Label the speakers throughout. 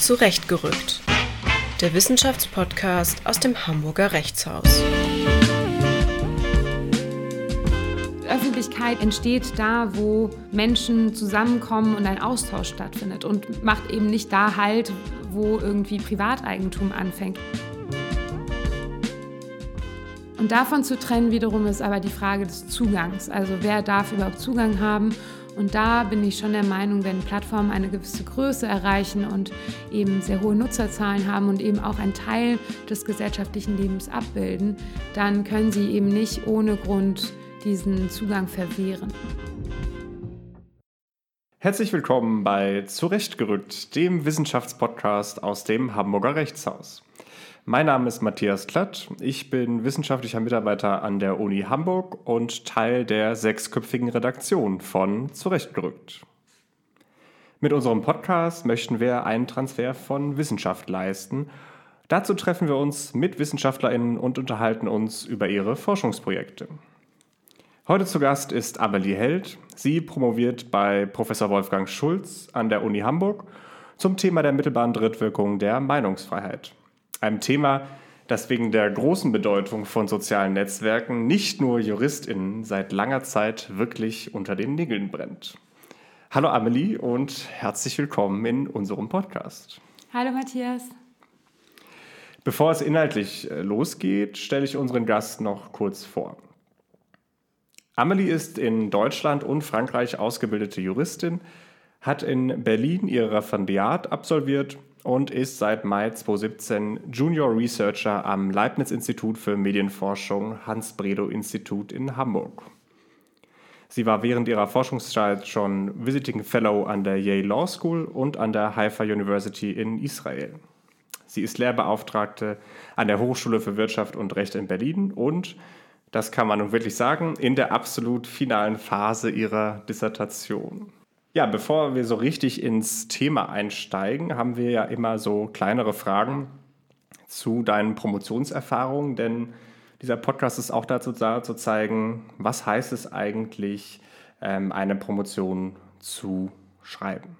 Speaker 1: Zurechtgerückt. Der Wissenschaftspodcast aus dem Hamburger Rechtshaus.
Speaker 2: Öffentlichkeit entsteht da, wo Menschen zusammenkommen und ein Austausch stattfindet und macht eben nicht da halt, wo irgendwie Privateigentum anfängt. Und davon zu trennen wiederum ist aber die Frage des Zugangs. Also wer darf überhaupt Zugang haben? Und da bin ich schon der Meinung, wenn Plattformen eine gewisse Größe erreichen und eben sehr hohe Nutzerzahlen haben und eben auch einen Teil des gesellschaftlichen Lebens abbilden, dann können sie eben nicht ohne Grund diesen Zugang verwehren.
Speaker 3: Herzlich willkommen bei Zurechtgerückt, dem Wissenschaftspodcast aus dem Hamburger Rechtshaus. Mein Name ist Matthias Klatt. Ich bin wissenschaftlicher Mitarbeiter an der Uni Hamburg und Teil der sechsköpfigen Redaktion von Zurechtgerückt. Mit unserem Podcast möchten wir einen Transfer von Wissenschaft leisten. Dazu treffen wir uns mit WissenschaftlerInnen und unterhalten uns über ihre Forschungsprojekte. Heute zu Gast ist Amelie Held. Sie promoviert bei Professor Wolfgang Schulz an der Uni Hamburg zum Thema der mittelbaren Drittwirkung der Meinungsfreiheit. Einem Thema, das wegen der großen Bedeutung von sozialen Netzwerken nicht nur JuristInnen seit langer Zeit wirklich unter den Nägeln brennt. Hallo Amelie und herzlich willkommen in unserem Podcast.
Speaker 2: Hallo Matthias.
Speaker 3: Bevor es inhaltlich äh, losgeht, stelle ich unseren Gast noch kurz vor. Amelie ist in Deutschland und Frankreich ausgebildete Juristin, hat in Berlin ihr Referendariat absolviert und ist seit Mai 2017 Junior Researcher am Leibniz-Institut für Medienforschung Hans-Bredow-Institut in Hamburg. Sie war während ihrer Forschungszeit schon Visiting Fellow an der Yale Law School und an der Haifa University in Israel. Sie ist Lehrbeauftragte an der Hochschule für Wirtschaft und Recht in Berlin und, das kann man nun wirklich sagen, in der absolut finalen Phase ihrer Dissertation. Ja, bevor wir so richtig ins Thema einsteigen, haben wir ja immer so kleinere Fragen zu deinen Promotionserfahrungen, denn dieser Podcast ist auch dazu da, zu zeigen, was heißt es eigentlich, ähm, eine Promotion zu schreiben.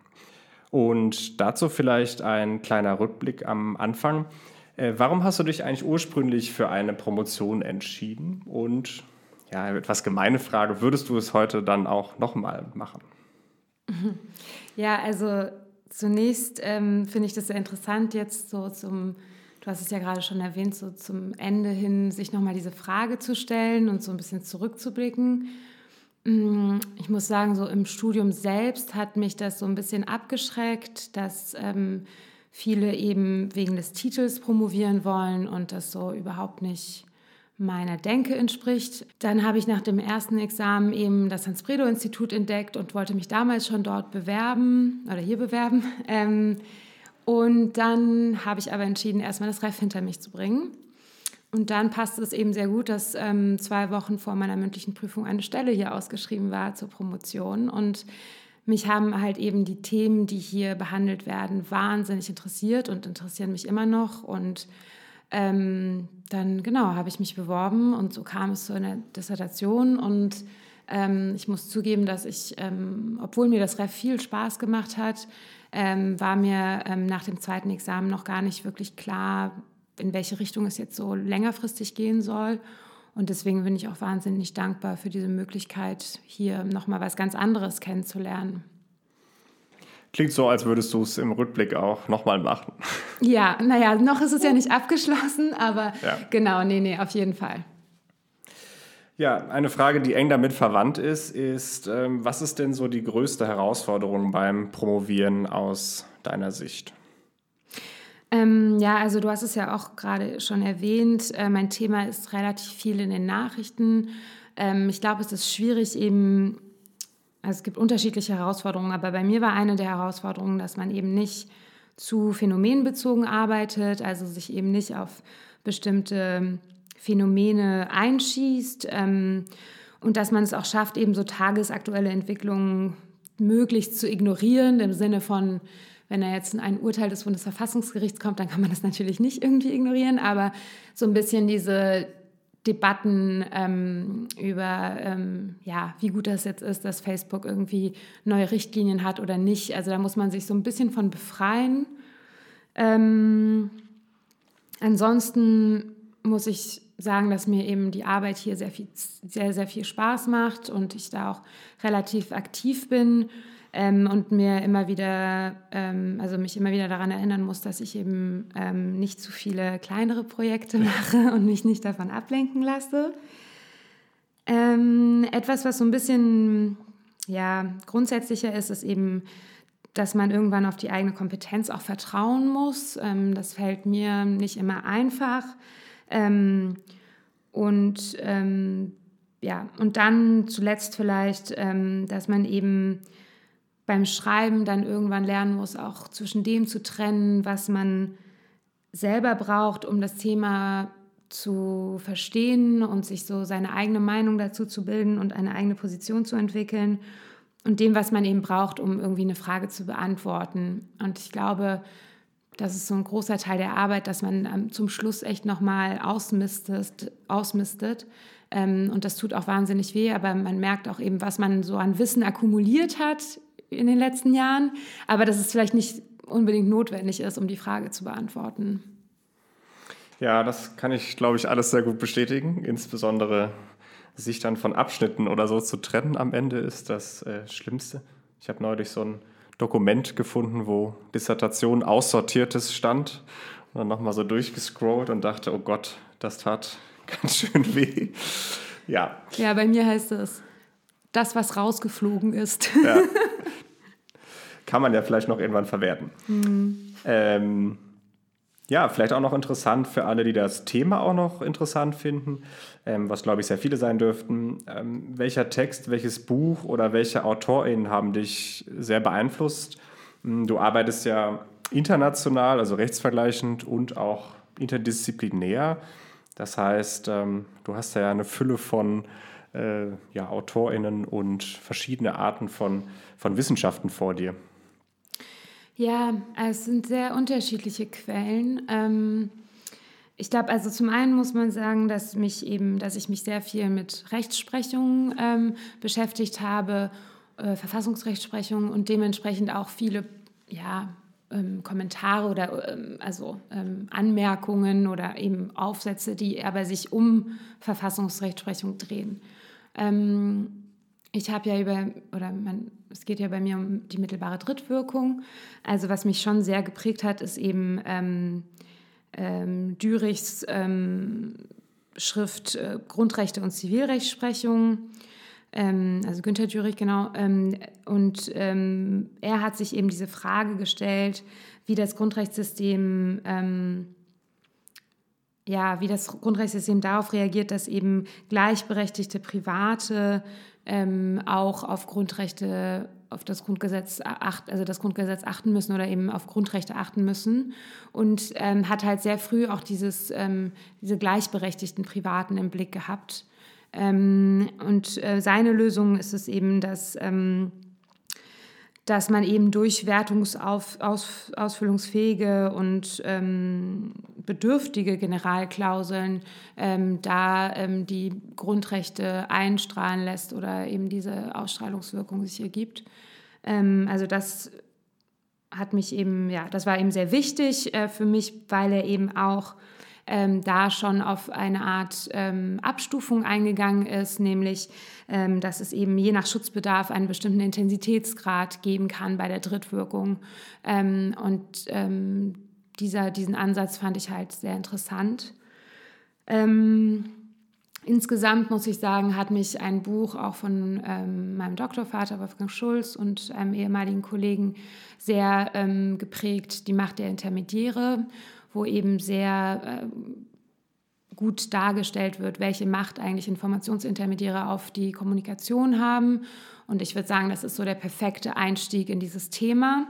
Speaker 3: Und dazu vielleicht ein kleiner Rückblick am Anfang. Äh, warum hast du dich eigentlich ursprünglich für eine Promotion entschieden? Und ja, etwas gemeine Frage, würdest du es heute dann auch nochmal machen?
Speaker 2: Ja, also zunächst ähm, finde ich das sehr interessant, jetzt so zum, du hast es ja gerade schon erwähnt, so zum Ende hin sich nochmal diese Frage zu stellen und so ein bisschen zurückzublicken. Mm, ich muss sagen, so im Studium selbst hat mich das so ein bisschen abgeschreckt, dass ähm, viele eben wegen des Titels promovieren wollen und das so überhaupt nicht meiner Denke entspricht. Dann habe ich nach dem ersten Examen eben das Hans-Bredow-Institut entdeckt und wollte mich damals schon dort bewerben oder hier bewerben. Ähm, und dann habe ich aber entschieden, erstmal das Ref hinter mich zu bringen. Und dann passte es eben sehr gut, dass ähm, zwei Wochen vor meiner mündlichen Prüfung eine Stelle hier ausgeschrieben war zur Promotion. Und mich haben halt eben die Themen, die hier behandelt werden, wahnsinnig interessiert und interessieren mich immer noch. Und ähm, dann genau habe ich mich beworben und so kam es zu einer Dissertation und ähm, ich muss zugeben, dass ich, ähm, obwohl mir das Ref viel Spaß gemacht hat, ähm, war mir ähm, nach dem zweiten Examen noch gar nicht wirklich klar, in welche Richtung es jetzt so längerfristig gehen soll. Und deswegen bin ich auch wahnsinnig dankbar für diese Möglichkeit, hier nochmal was ganz anderes kennenzulernen.
Speaker 3: Klingt so, als würdest du es im Rückblick auch nochmal machen.
Speaker 2: Ja, naja, noch ist es ja nicht abgeschlossen, aber ja. genau, nee, nee, auf jeden Fall.
Speaker 3: Ja, eine Frage, die eng damit verwandt ist, ist, ähm, was ist denn so die größte Herausforderung beim Promovieren aus deiner Sicht?
Speaker 2: Ähm, ja, also du hast es ja auch gerade schon erwähnt. Äh, mein Thema ist relativ viel in den Nachrichten. Ähm, ich glaube, es ist schwierig, eben also es gibt unterschiedliche Herausforderungen, aber bei mir war eine der Herausforderungen, dass man eben nicht zu phänomenbezogen arbeitet, also sich eben nicht auf bestimmte Phänomene einschießt ähm, und dass man es auch schafft, eben so tagesaktuelle Entwicklungen möglichst zu ignorieren, im Sinne von, wenn da jetzt ein Urteil des Bundesverfassungsgerichts kommt, dann kann man das natürlich nicht irgendwie ignorieren, aber so ein bisschen diese Debatten ähm, über, ähm, ja, wie gut das jetzt ist, dass Facebook irgendwie neue Richtlinien hat oder nicht. Also da muss man sich so ein bisschen von befreien. Ähm, ansonsten muss ich sagen, dass mir eben die Arbeit hier sehr, viel, sehr, sehr viel Spaß macht und ich da auch relativ aktiv bin ähm, und mir immer wieder, ähm, also mich immer wieder daran erinnern muss, dass ich eben ähm, nicht zu viele kleinere Projekte mache und mich nicht davon ablenken lasse. Ähm, etwas, was so ein bisschen ja, grundsätzlicher ist, ist eben, dass man irgendwann auf die eigene Kompetenz auch vertrauen muss. Ähm, das fällt mir nicht immer einfach. Ähm, und ja, und dann zuletzt vielleicht, dass man eben beim Schreiben dann irgendwann lernen muss, auch zwischen dem zu trennen, was man selber braucht, um das Thema zu verstehen und sich so seine eigene Meinung dazu zu bilden und eine eigene Position zu entwickeln und dem, was man eben braucht, um irgendwie eine Frage zu beantworten. Und ich glaube, das ist so ein großer Teil der Arbeit, dass man zum Schluss echt nochmal ausmistet, ausmistet. Ähm, und das tut auch wahnsinnig weh, aber man merkt auch eben, was man so an Wissen akkumuliert hat in den letzten Jahren, aber dass es vielleicht nicht unbedingt notwendig ist, um die Frage zu beantworten.
Speaker 3: Ja, das kann ich, glaube ich, alles sehr gut bestätigen. Insbesondere sich dann von Abschnitten oder so zu trennen am Ende ist das äh, Schlimmste. Ich habe neulich so ein Dokument gefunden, wo Dissertation aussortiertes stand und dann nochmal so durchgescrollt und dachte, oh Gott, das tat ganz schön weh. Ja.
Speaker 2: Ja, bei mir heißt es, das, was rausgeflogen ist. Ja.
Speaker 3: Kann man ja vielleicht noch irgendwann verwerten. Mhm. Ähm, ja, vielleicht auch noch interessant für alle, die das Thema auch noch interessant finden, ähm, was glaube ich sehr viele sein dürften. Ähm, welcher Text, welches Buch oder welche AutorInnen haben dich sehr beeinflusst? Hm, du arbeitest ja international, also rechtsvergleichend und auch interdisziplinär. Das heißt, ähm, du hast ja eine Fülle von äh, ja, AutorInnen und verschiedene Arten von, von Wissenschaften vor dir.
Speaker 2: Ja, es sind sehr unterschiedliche Quellen. Ähm, ich glaube, also zum einen muss man sagen, dass mich eben, dass ich mich sehr viel mit Rechtsprechung ähm, beschäftigt habe, äh, Verfassungsrechtsprechung und dementsprechend auch viele ja, ähm, Kommentare oder ähm, also ähm, Anmerkungen oder eben Aufsätze, die aber sich um Verfassungsrechtsprechung drehen. Ich habe ja über, oder man, es geht ja bei mir um die mittelbare Drittwirkung. Also was mich schon sehr geprägt hat, ist eben ähm, ähm, Dürichs ähm, Schrift äh, Grundrechte und Zivilrechtsprechung. Ähm, also Günter Dürich, genau. Ähm, und ähm, er hat sich eben diese Frage gestellt, wie das Grundrechtssystem ja, wie das Grundrechtssystem darauf reagiert, dass eben gleichberechtigte Private ähm, auch auf Grundrechte, auf das Grundgesetz acht, also das Grundgesetz achten müssen oder eben auf Grundrechte achten müssen und ähm, hat halt sehr früh auch dieses, ähm, diese gleichberechtigten Privaten im Blick gehabt. Ähm, und äh, seine Lösung ist es eben, dass ähm, dass man eben durch wertungsausfüllungsfähige und ähm, bedürftige Generalklauseln ähm, da ähm, die Grundrechte einstrahlen lässt oder eben diese Ausstrahlungswirkung sich ergibt. Ähm, also das hat mich eben, ja, das war eben sehr wichtig äh, für mich, weil er eben auch ähm, da schon auf eine Art ähm, Abstufung eingegangen ist, nämlich ähm, dass es eben je nach Schutzbedarf einen bestimmten Intensitätsgrad geben kann bei der Drittwirkung. Ähm, und ähm, dieser, diesen Ansatz fand ich halt sehr interessant. Ähm, insgesamt muss ich sagen, hat mich ein Buch auch von ähm, meinem Doktorvater Wolfgang Schulz und einem ehemaligen Kollegen sehr ähm, geprägt, Die Macht der Intermediäre wo eben sehr äh, gut dargestellt wird, welche Macht eigentlich Informationsintermediäre auf die Kommunikation haben. Und ich würde sagen, das ist so der perfekte Einstieg in dieses Thema.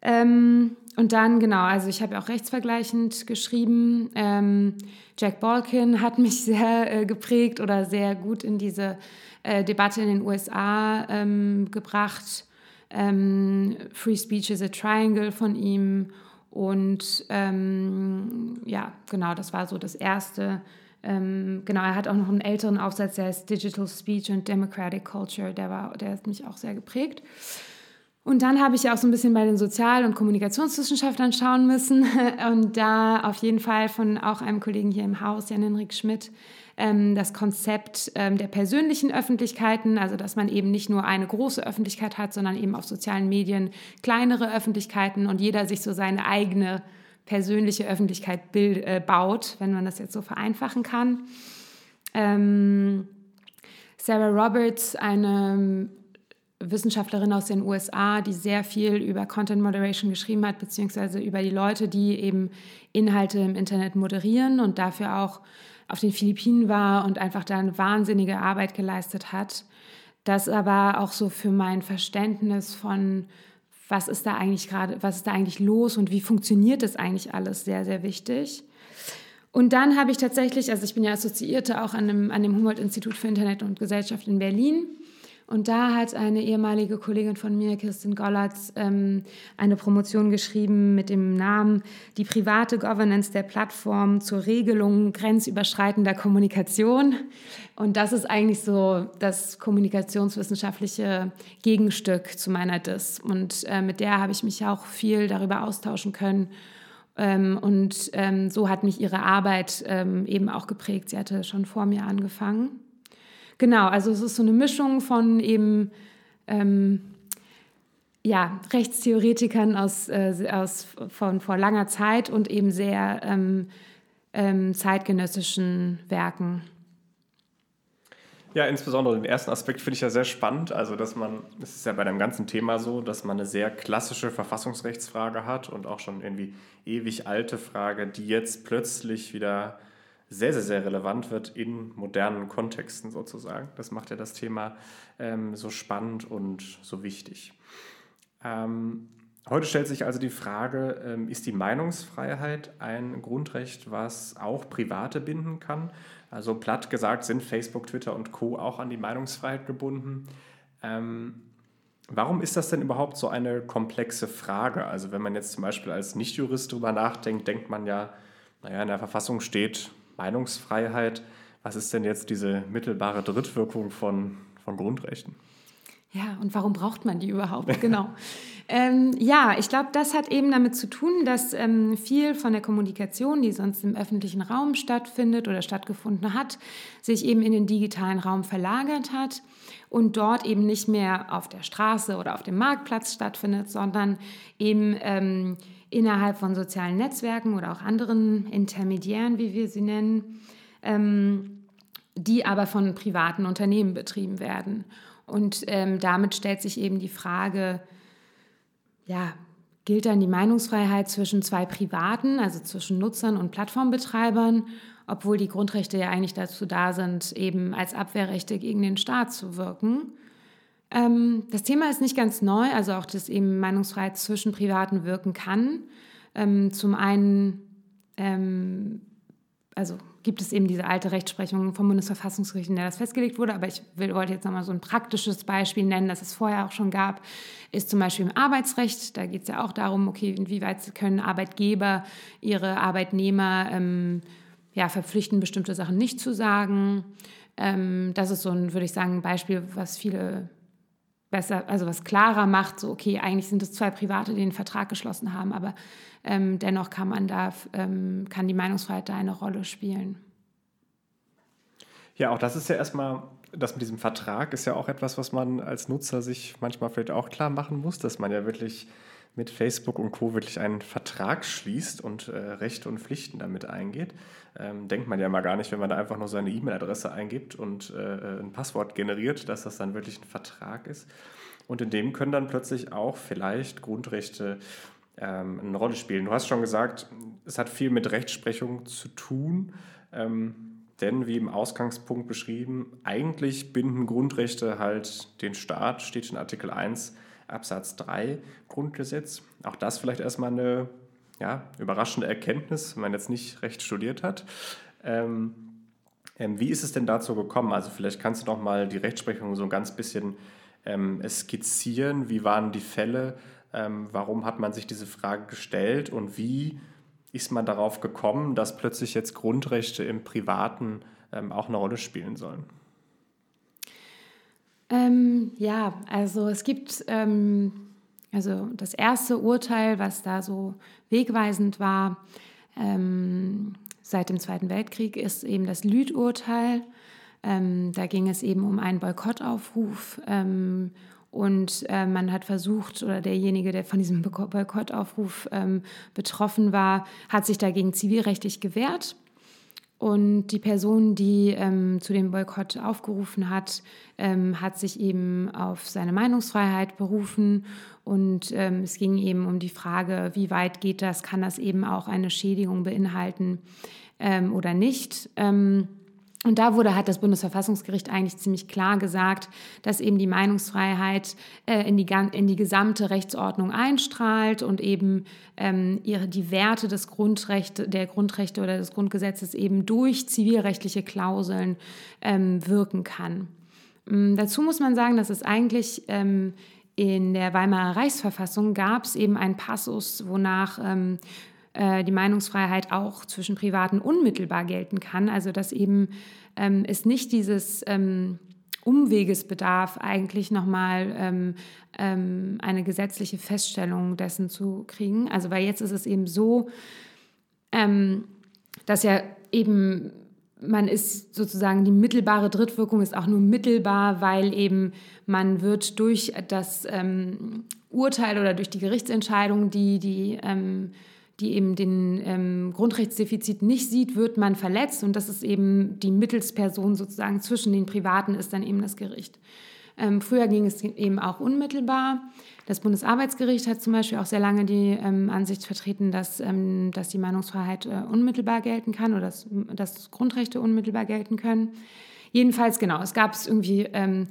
Speaker 2: Ähm, und dann, genau, also ich habe auch rechtsvergleichend geschrieben. Ähm, Jack Balkin hat mich sehr äh, geprägt oder sehr gut in diese äh, Debatte in den USA ähm, gebracht. Ähm, Free Speech is a Triangle von ihm und ähm, ja, genau, das war so das erste. Ähm, genau, er hat auch noch einen älteren Aufsatz, der heißt Digital Speech and Democratic Culture. Der, war, der hat mich auch sehr geprägt. Und dann habe ich auch so ein bisschen bei den Sozial- und Kommunikationswissenschaftlern schauen müssen und da auf jeden Fall von auch einem Kollegen hier im Haus, Jan-Henrik Schmidt, ähm, das Konzept ähm, der persönlichen Öffentlichkeiten, also dass man eben nicht nur eine große Öffentlichkeit hat, sondern eben auf sozialen Medien kleinere Öffentlichkeiten und jeder sich so seine eigene persönliche Öffentlichkeit bild, äh, baut, wenn man das jetzt so vereinfachen kann. Ähm, Sarah Roberts, eine Wissenschaftlerin aus den USA, die sehr viel über Content Moderation geschrieben hat, beziehungsweise über die Leute, die eben Inhalte im Internet moderieren und dafür auch auf den Philippinen war und einfach da eine wahnsinnige Arbeit geleistet hat. Das aber auch so für mein Verständnis von, was ist da eigentlich gerade, was ist da eigentlich los und wie funktioniert das eigentlich alles, sehr, sehr wichtig. Und dann habe ich tatsächlich, also ich bin ja Assoziierte auch an dem, an dem Humboldt-Institut für Internet und Gesellschaft in Berlin und da hat eine ehemalige Kollegin von mir, Kirsten Gollatz, ähm, eine Promotion geschrieben mit dem Namen Die private Governance der Plattform zur Regelung grenzüberschreitender Kommunikation. Und das ist eigentlich so das kommunikationswissenschaftliche Gegenstück zu meiner DIS. Und äh, mit der habe ich mich auch viel darüber austauschen können. Ähm, und ähm, so hat mich ihre Arbeit eben auch geprägt. Sie hatte schon vor mir angefangen. Genau, also es ist so eine Mischung von eben ähm, ja, Rechtstheoretikern aus, äh, aus, von vor langer Zeit und eben sehr ähm, ähm, zeitgenössischen Werken.
Speaker 3: Ja, insbesondere den ersten Aspekt finde ich ja sehr spannend. Also, dass man, es ist ja bei dem ganzen Thema so, dass man eine sehr klassische Verfassungsrechtsfrage hat und auch schon irgendwie ewig alte Frage, die jetzt plötzlich wieder sehr, sehr, sehr relevant wird in modernen Kontexten sozusagen. Das macht ja das Thema ähm, so spannend und so wichtig. Ähm, heute stellt sich also die Frage, ähm, ist die Meinungsfreiheit ein Grundrecht, was auch Private binden kann? Also platt gesagt sind Facebook, Twitter und Co auch an die Meinungsfreiheit gebunden. Ähm, Warum ist das denn überhaupt so eine komplexe Frage? Also wenn man jetzt zum Beispiel als Nichtjurist darüber nachdenkt, denkt man ja, naja, in der Verfassung steht, Meinungsfreiheit. Was ist denn jetzt diese mittelbare Drittwirkung von, von Grundrechten?
Speaker 2: Ja, und warum braucht man die überhaupt? Genau. ähm, ja, ich glaube, das hat eben damit zu tun, dass ähm, viel von der Kommunikation, die sonst im öffentlichen Raum stattfindet oder stattgefunden hat, sich eben in den digitalen Raum verlagert hat und dort eben nicht mehr auf der Straße oder auf dem Marktplatz stattfindet, sondern eben ähm, innerhalb von sozialen Netzwerken oder auch anderen Intermediären, wie wir sie nennen, ähm, die aber von privaten Unternehmen betrieben werden. Und ähm, damit stellt sich eben die Frage, ja, gilt dann die Meinungsfreiheit zwischen zwei Privaten, also zwischen Nutzern und Plattformbetreibern, obwohl die Grundrechte ja eigentlich dazu da sind, eben als Abwehrrechte gegen den Staat zu wirken. Ähm, das Thema ist nicht ganz neu, also auch, dass eben Meinungsfreiheit zwischen Privaten wirken kann. Ähm, zum einen, ähm, also gibt es eben diese alte Rechtsprechung vom Bundesverfassungsgericht, in der das festgelegt wurde, aber ich will, wollte jetzt nochmal so ein praktisches Beispiel nennen, das es vorher auch schon gab, ist zum Beispiel im Arbeitsrecht. Da geht es ja auch darum, okay, inwieweit können Arbeitgeber ihre Arbeitnehmer ähm, ja, verpflichten, bestimmte Sachen nicht zu sagen. Ähm, das ist so ein, würde ich sagen, ein Beispiel, was viele besser, also was klarer macht, so okay, eigentlich sind es zwei Private, die einen Vertrag geschlossen haben, aber ähm, dennoch kann man da, ähm, kann die Meinungsfreiheit da eine Rolle spielen.
Speaker 3: Ja, auch das ist ja erstmal, das mit diesem Vertrag ist ja auch etwas, was man als Nutzer sich manchmal vielleicht auch klar machen muss, dass man ja wirklich mit Facebook und Co. wirklich einen Vertrag schließt und äh, Rechte und Pflichten damit eingeht. Ähm, denkt man ja mal gar nicht, wenn man da einfach nur seine E-Mail-Adresse eingibt und äh, äh, ein Passwort generiert, dass das dann wirklich ein Vertrag ist. Und in dem können dann plötzlich auch vielleicht Grundrechte ähm, eine Rolle spielen. Du hast schon gesagt, es hat viel mit Rechtsprechung zu tun. Ähm, denn wie im Ausgangspunkt beschrieben, eigentlich binden Grundrechte halt den Staat, steht in Artikel 1 Absatz 3 Grundgesetz. Auch das vielleicht erstmal eine ja, überraschende Erkenntnis, wenn man jetzt nicht recht studiert hat. Ähm, ähm, wie ist es denn dazu gekommen? Also vielleicht kannst du noch mal die Rechtsprechung so ein ganz bisschen ähm, skizzieren. Wie waren die Fälle? Ähm, warum hat man sich diese Frage gestellt? Und wie ist man darauf gekommen, dass plötzlich jetzt Grundrechte im Privaten ähm, auch eine Rolle spielen sollen?
Speaker 2: Ähm, ja, also es gibt also das erste Urteil, was da so wegweisend war ähm, seit dem Zweiten Weltkrieg, ist eben das Lüth-Urteil. Ähm, da ging es eben um einen Boykottaufruf. Ähm, und äh, man hat versucht, oder derjenige, der von diesem Boykottaufruf ähm, betroffen war, hat sich dagegen zivilrechtlich gewehrt. Und die Person, die ähm, zu dem Boykott aufgerufen hat, ähm, hat sich eben auf seine Meinungsfreiheit berufen. Und ähm, es ging eben um die Frage, wie weit geht das? Kann das eben auch eine Schädigung beinhalten ähm, oder nicht? Ähm, und da wurde, hat das Bundesverfassungsgericht eigentlich ziemlich klar gesagt, dass eben die Meinungsfreiheit äh, in, die, in die gesamte Rechtsordnung einstrahlt und eben ähm, ihre, die Werte des Grundrecht, der Grundrechte oder des Grundgesetzes eben durch zivilrechtliche Klauseln ähm, wirken kann. Ähm, dazu muss man sagen, dass es eigentlich ähm, in der Weimarer Reichsverfassung gab es eben einen Passus, wonach ähm, äh, die Meinungsfreiheit auch zwischen Privaten unmittelbar gelten kann. Also dass eben ähm, es nicht dieses ähm, Umweges bedarf, eigentlich nochmal ähm, ähm, eine gesetzliche Feststellung dessen zu kriegen. Also weil jetzt ist es eben so, ähm, dass ja eben man ist sozusagen die mittelbare Drittwirkung ist auch nur mittelbar, weil eben man wird durch das ähm, Urteil oder durch die Gerichtsentscheidung, die die ähm, die eben den ähm, Grundrechtsdefizit nicht sieht, wird man verletzt. Und das ist eben die Mittelsperson sozusagen zwischen den Privaten, ist dann eben das Gericht. Ähm, früher ging es eben auch unmittelbar. Das Bundesarbeitsgericht hat zum Beispiel auch sehr lange die ähm, Ansicht vertreten, dass, ähm, dass die Meinungsfreiheit äh, unmittelbar gelten kann oder dass, dass Grundrechte unmittelbar gelten können. Jedenfalls, genau, es gab es irgendwie ähm,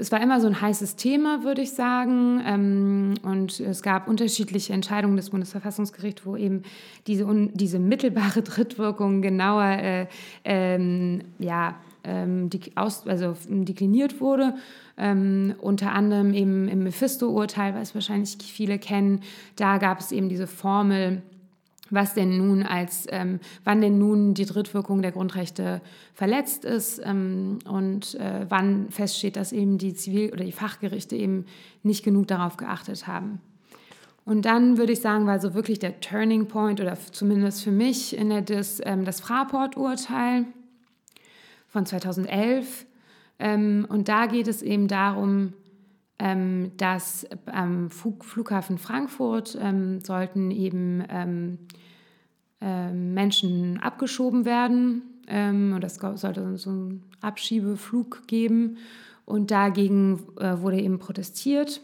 Speaker 2: es war immer so ein heißes Thema, würde ich sagen. Ähm, und es gab unterschiedliche Entscheidungen des Bundesverfassungsgerichts, wo eben diese, diese mittelbare Drittwirkung genauer äh, ähm, ja, ähm, aus, also dekliniert wurde. Ähm, unter anderem eben im Mephisto-Urteil, was wahrscheinlich viele kennen, da gab es eben diese Formel, was denn nun als, ähm, wann denn nun die Drittwirkung der Grundrechte verletzt ist ähm, und äh, wann feststeht, dass eben die Zivil- oder die Fachgerichte eben nicht genug darauf geachtet haben. Und dann würde ich sagen, war so wirklich der Turning Point oder zumindest für mich in der Dis, ähm, das Fraport-Urteil von 2011. Ähm, und da geht es eben darum, dass am Flughafen Frankfurt ähm, sollten eben ähm, ähm, Menschen abgeschoben werden. Ähm, und das sollte so einen Abschiebeflug geben. Und dagegen äh, wurde eben protestiert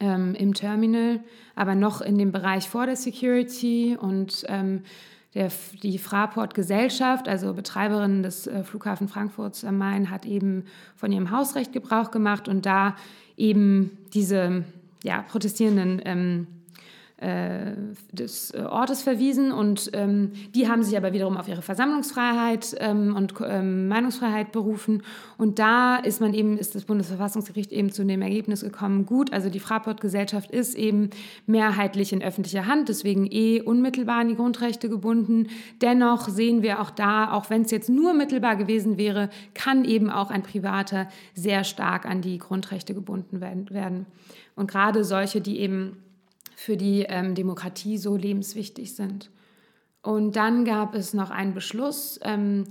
Speaker 2: ähm, im Terminal, aber noch in dem Bereich vor der Security. Und ähm, der, die Fraport-Gesellschaft, also Betreiberin des äh, Flughafen Frankfurts am Main, hat eben von ihrem Hausrecht Gebrauch gemacht und da eben diese ja, Protestierenden ähm, äh, des äh, Ortes verwiesen und ähm, die haben sich aber wiederum auf ihre Versammlungsfreiheit ähm, und ähm, Meinungsfreiheit berufen und da ist man eben, ist das Bundesverfassungsgericht eben zu dem Ergebnis gekommen, gut, also die Fraport-Gesellschaft ist eben mehrheitlich in öffentlicher Hand, deswegen eh unmittelbar an die Grundrechte gebunden. Dennoch sehen wir auch da, auch wenn es jetzt nur mittelbar gewesen wäre, kann eben auch ein Privater sehr stark an die Grundrechte gebunden werden. Und gerade solche, die eben für die ähm, Demokratie so lebenswichtig sind. Und dann gab es noch einen Beschluss, ähm,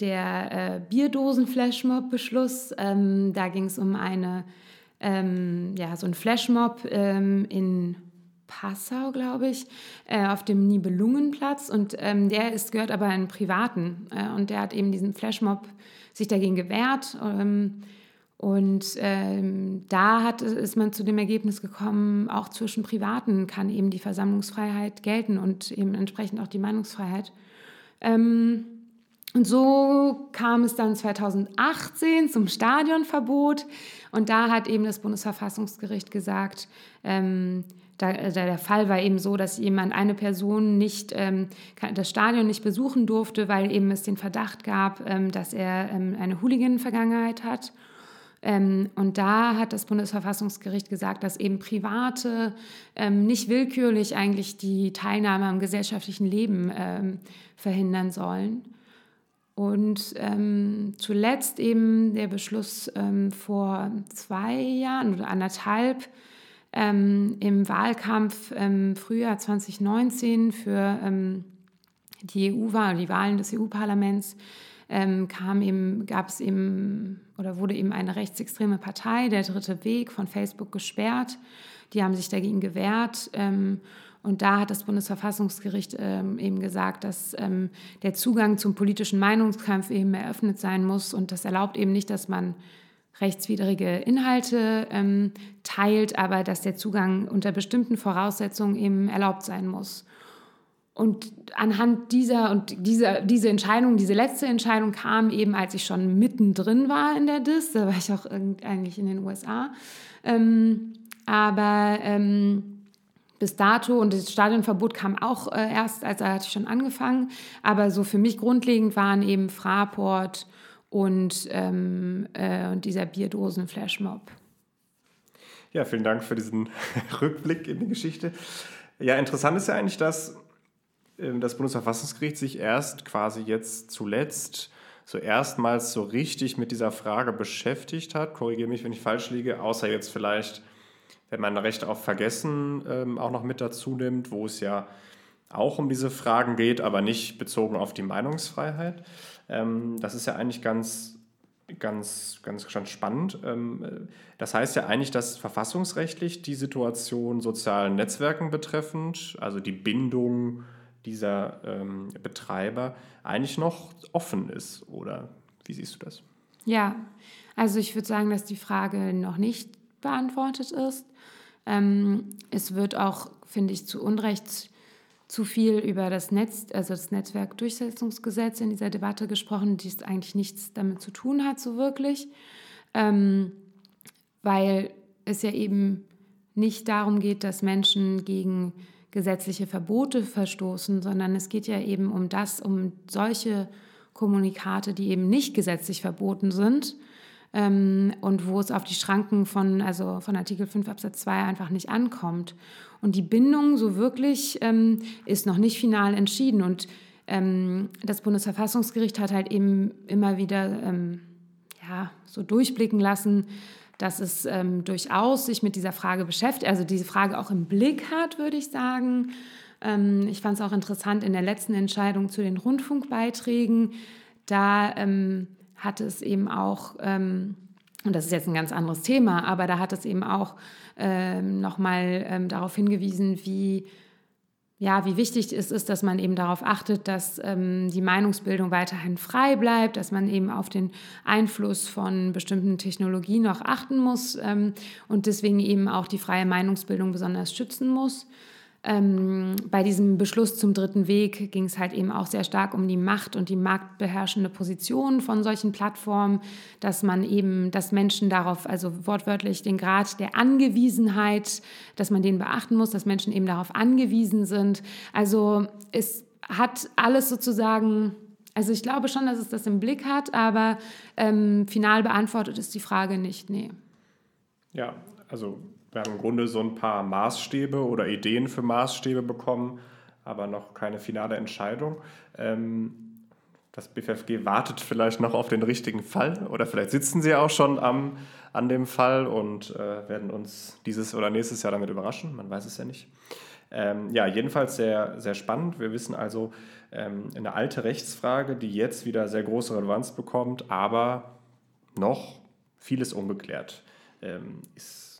Speaker 2: der äh, Bierdosen-Flashmob-Beschluss. Ähm, da ging es um eine, ähm, ja, so ein Flashmob ähm, in Passau, glaube ich, äh, auf dem Nibelungenplatz. Und ähm, der ist, gehört aber einem Privaten. Äh, und der hat eben diesen Flashmob sich dagegen gewehrt. Ähm, und ähm, da hat, ist man zu dem Ergebnis gekommen, auch zwischen Privaten kann eben die Versammlungsfreiheit gelten und eben entsprechend auch die Meinungsfreiheit. Ähm, und so kam es dann 2018 zum Stadionverbot. Und da hat eben das Bundesverfassungsgericht gesagt, ähm, da, der Fall war eben so, dass jemand, eine Person nicht ähm, das Stadion nicht besuchen durfte, weil eben es den Verdacht gab, ähm, dass er ähm, eine Hooligan-Vergangenheit hat. Ähm, und da hat das Bundesverfassungsgericht gesagt, dass eben Private ähm, nicht willkürlich eigentlich die Teilnahme am gesellschaftlichen Leben ähm, verhindern sollen. Und ähm, zuletzt eben der Beschluss ähm, vor zwei Jahren oder anderthalb, ähm, im Wahlkampf im Frühjahr 2019 für die EU-Wahl, die Wahlen des EU-Parlaments, ähm, kam eben, gab es eben oder wurde eben eine rechtsextreme Partei, der Dritte Weg, von Facebook gesperrt. Die haben sich dagegen gewehrt. Ähm, und da hat das Bundesverfassungsgericht ähm, eben gesagt, dass ähm, der Zugang zum politischen Meinungskampf eben eröffnet sein muss. Und das erlaubt eben nicht, dass man rechtswidrige Inhalte ähm, teilt, aber dass der Zugang unter bestimmten Voraussetzungen eben erlaubt sein muss. Und anhand dieser und dieser, diese Entscheidung, diese letzte Entscheidung kam eben, als ich schon mittendrin war in der DIS, da war ich auch eigentlich in den USA. Ähm, aber ähm, bis dato und das Stadionverbot kam auch äh, erst, als hatte ich schon angefangen. Aber so für mich grundlegend waren eben Fraport und, ähm, äh, und dieser Bierdosen-Flashmob.
Speaker 3: Ja, vielen Dank für diesen Rückblick in die Geschichte. Ja, interessant ist ja eigentlich, dass das Bundesverfassungsgericht sich erst quasi jetzt zuletzt so erstmals so richtig mit dieser Frage beschäftigt hat. Korrigiere mich, wenn ich falsch liege, außer jetzt vielleicht, wenn man Recht auf Vergessen ähm, auch noch mit dazu nimmt, wo es ja auch um diese Fragen geht, aber nicht bezogen auf die Meinungsfreiheit. Ähm, das ist ja eigentlich ganz, ganz, ganz, ganz spannend. Ähm, das heißt ja eigentlich, dass verfassungsrechtlich die Situation sozialen Netzwerken betreffend, also die Bindung dieser ähm, Betreiber eigentlich noch offen ist, oder wie siehst du das?
Speaker 2: Ja, also ich würde sagen, dass die Frage noch nicht beantwortet ist. Ähm, es wird auch, finde ich, zu Unrecht zu viel über das Netz, also das Netzwerkdurchsetzungsgesetz in dieser Debatte gesprochen, die eigentlich nichts damit zu tun hat, so wirklich. Ähm, weil es ja eben nicht darum geht, dass Menschen gegen gesetzliche Verbote verstoßen, sondern es geht ja eben um das, um solche Kommunikate, die eben nicht gesetzlich verboten sind ähm, und wo es auf die Schranken von, also von Artikel 5 Absatz 2 einfach nicht ankommt. Und die Bindung so wirklich ähm, ist noch nicht final entschieden. Und ähm, das Bundesverfassungsgericht hat halt eben immer wieder ähm, ja, so durchblicken lassen, dass es ähm, durchaus sich mit dieser Frage beschäftigt, also diese Frage auch im Blick hat, würde ich sagen. Ähm, ich fand es auch interessant in der letzten Entscheidung zu den Rundfunkbeiträgen. Da ähm, hat es eben auch, ähm, und das ist jetzt ein ganz anderes Thema, aber da hat es eben auch ähm, nochmal ähm, darauf hingewiesen, wie ja, wie wichtig es ist, dass man eben darauf achtet, dass ähm, die Meinungsbildung weiterhin frei bleibt, dass man eben auf den Einfluss von bestimmten Technologien noch achten muss ähm, und deswegen eben auch die freie Meinungsbildung besonders schützen muss. Ähm, bei diesem Beschluss zum dritten Weg ging es halt eben auch sehr stark um die Macht und die marktbeherrschende Position von solchen Plattformen, dass man eben, dass Menschen darauf, also wortwörtlich den Grad der Angewiesenheit, dass man den beachten muss, dass Menschen eben darauf angewiesen sind. Also es hat alles sozusagen also ich glaube schon, dass es das im Blick hat, aber ähm, final beantwortet ist die Frage nicht, nee.
Speaker 3: Ja, also wir haben im Grunde so ein paar Maßstäbe oder Ideen für Maßstäbe bekommen, aber noch keine finale Entscheidung. Ähm, das BFFG wartet vielleicht noch auf den richtigen Fall oder vielleicht sitzen sie auch schon am, an dem Fall und äh, werden uns dieses oder nächstes Jahr damit überraschen. Man weiß es ja nicht. Ähm, ja, jedenfalls sehr, sehr spannend. Wir wissen also ähm, eine alte Rechtsfrage, die jetzt wieder sehr große Relevanz bekommt, aber noch vieles ungeklärt ähm, ist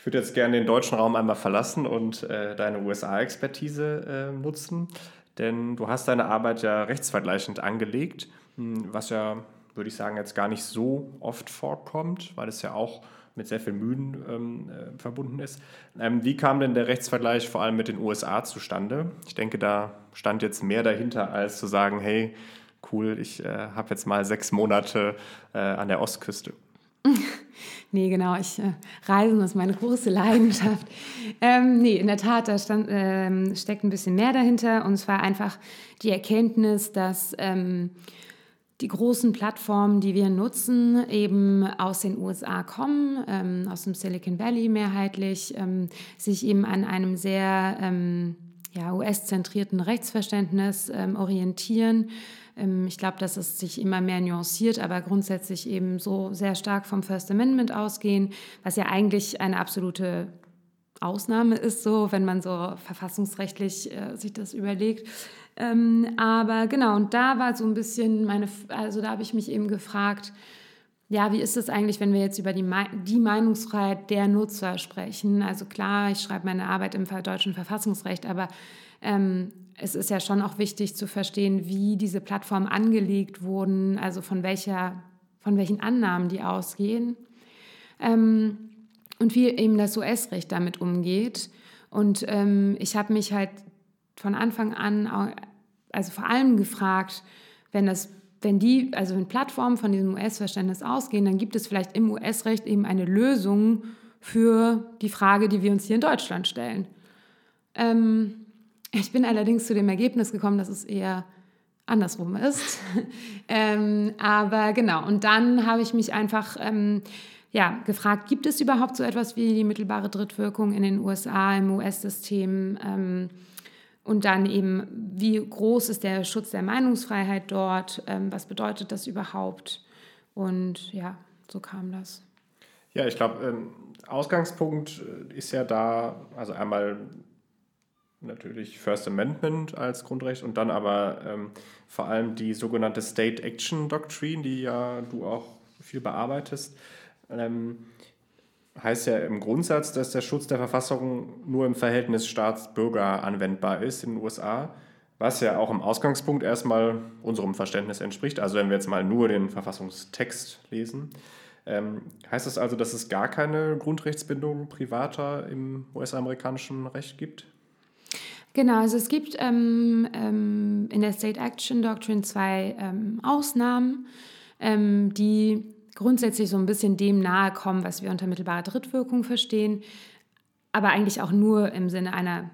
Speaker 3: ich würde jetzt gerne den deutschen Raum einmal verlassen und äh, deine USA-Expertise äh, nutzen, denn du hast deine Arbeit ja rechtsvergleichend angelegt, hm, was ja, würde ich sagen, jetzt gar nicht so oft vorkommt, weil es ja auch mit sehr viel Mühen ähm, äh, verbunden ist. Ähm, wie kam denn der Rechtsvergleich vor allem mit den USA zustande? Ich denke, da stand jetzt mehr dahinter, als zu sagen, hey, cool, ich äh, habe jetzt mal sechs Monate äh, an der Ostküste.
Speaker 2: nee, genau, ich äh, Reisen ist meine große Leidenschaft. ähm, nee, in der Tat, da stand, ähm, steckt ein bisschen mehr dahinter und zwar einfach die Erkenntnis, dass ähm, die großen Plattformen, die wir nutzen, eben aus den USA kommen, ähm, aus dem Silicon Valley mehrheitlich, ähm, sich eben an einem sehr ähm, ja, US-zentrierten Rechtsverständnis orientieren ähm, ich glaube, dass es sich immer mehr nuanciert, aber grundsätzlich eben so sehr stark vom First Amendment ausgehen, was ja eigentlich eine absolute Ausnahme ist, so wenn man so verfassungsrechtlich äh, sich das überlegt. Ähm, aber genau, und da war so ein bisschen meine, also da habe ich mich eben gefragt, ja, wie ist es eigentlich, wenn wir jetzt über die, die Meinungsfreiheit der Nutzer sprechen? Also klar, ich schreibe meine Arbeit im deutschen Verfassungsrecht, aber ähm, es ist ja schon auch wichtig zu verstehen, wie diese Plattformen angelegt wurden, also von, welcher, von welchen Annahmen die ausgehen ähm, und wie eben das US-Recht damit umgeht. Und ähm, ich habe mich halt von Anfang an, also vor allem gefragt, wenn das wenn die, also wenn Plattformen von diesem US-Verständnis ausgehen, dann gibt es vielleicht im US-Recht eben eine Lösung für die Frage, die wir uns hier in Deutschland stellen. Ähm, ich bin allerdings zu dem Ergebnis gekommen, dass es eher andersrum ist. ähm, aber genau, und dann habe ich mich einfach ähm, ja, gefragt, gibt es überhaupt so etwas wie die mittelbare Drittwirkung in den USA, im US-System? Ähm, und dann eben, wie groß ist der Schutz der Meinungsfreiheit dort? Ähm, was bedeutet das überhaupt? Und ja, so kam das.
Speaker 3: Ja, ich glaube, ähm, Ausgangspunkt äh, ist ja da, also einmal natürlich First Amendment als Grundrecht und dann aber ähm, vor allem die sogenannte State Action Doctrine, die ja du auch viel bearbeitest. Ähm, heißt ja im Grundsatz, dass der Schutz der Verfassung nur im Verhältnis Staat-Bürger anwendbar ist in den USA, was ja auch im Ausgangspunkt erstmal unserem Verständnis entspricht. Also wenn wir jetzt mal nur den Verfassungstext lesen, ähm, heißt das also, dass es gar keine Grundrechtsbindung privater im US-amerikanischen Recht gibt?
Speaker 2: Genau, also es gibt ähm, ähm, in der State Action Doctrine zwei ähm, Ausnahmen, ähm, die grundsätzlich so ein bisschen dem nahe kommen, was wir unter mittelbarer Drittwirkung verstehen, aber eigentlich auch nur im Sinne einer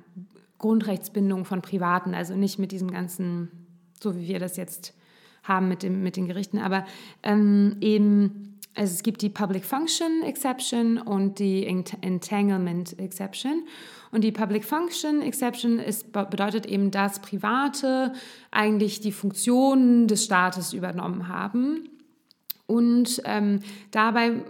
Speaker 2: Grundrechtsbindung von Privaten, also nicht mit diesem ganzen, so wie wir das jetzt haben mit, dem, mit den Gerichten, aber ähm, eben, also es gibt die Public Function Exception und die Entanglement Exception. Und die Public Function Exception ist, bedeutet eben, dass Private eigentlich die Funktionen des Staates übernommen haben und ähm, dabei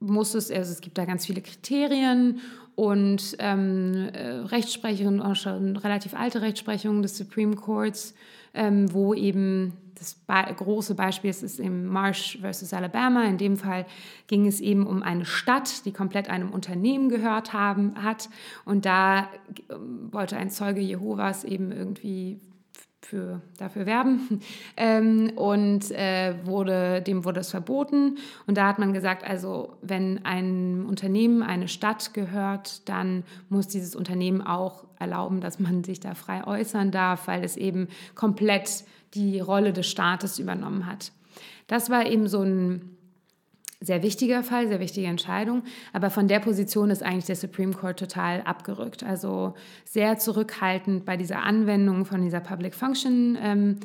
Speaker 2: muss es, also es gibt da ganz viele Kriterien und ähm, äh, Rechtsprechungen, auch schon relativ alte Rechtsprechungen des Supreme Courts, ähm, wo eben das Be große Beispiel ist, ist im Marsh versus Alabama. In dem Fall ging es eben um eine Stadt, die komplett einem Unternehmen gehört haben, hat. Und da äh, wollte ein Zeuge Jehovas eben irgendwie für, dafür werben ähm, und äh, wurde, dem wurde es verboten. Und da hat man gesagt, also wenn ein Unternehmen, eine Stadt gehört, dann muss dieses Unternehmen auch erlauben, dass man sich da frei äußern darf, weil es eben komplett die Rolle des Staates übernommen hat. Das war eben so ein sehr wichtiger Fall, sehr wichtige Entscheidung. Aber von der Position ist eigentlich der Supreme Court total abgerückt. Also sehr zurückhaltend bei dieser Anwendung von dieser Public Function ähm,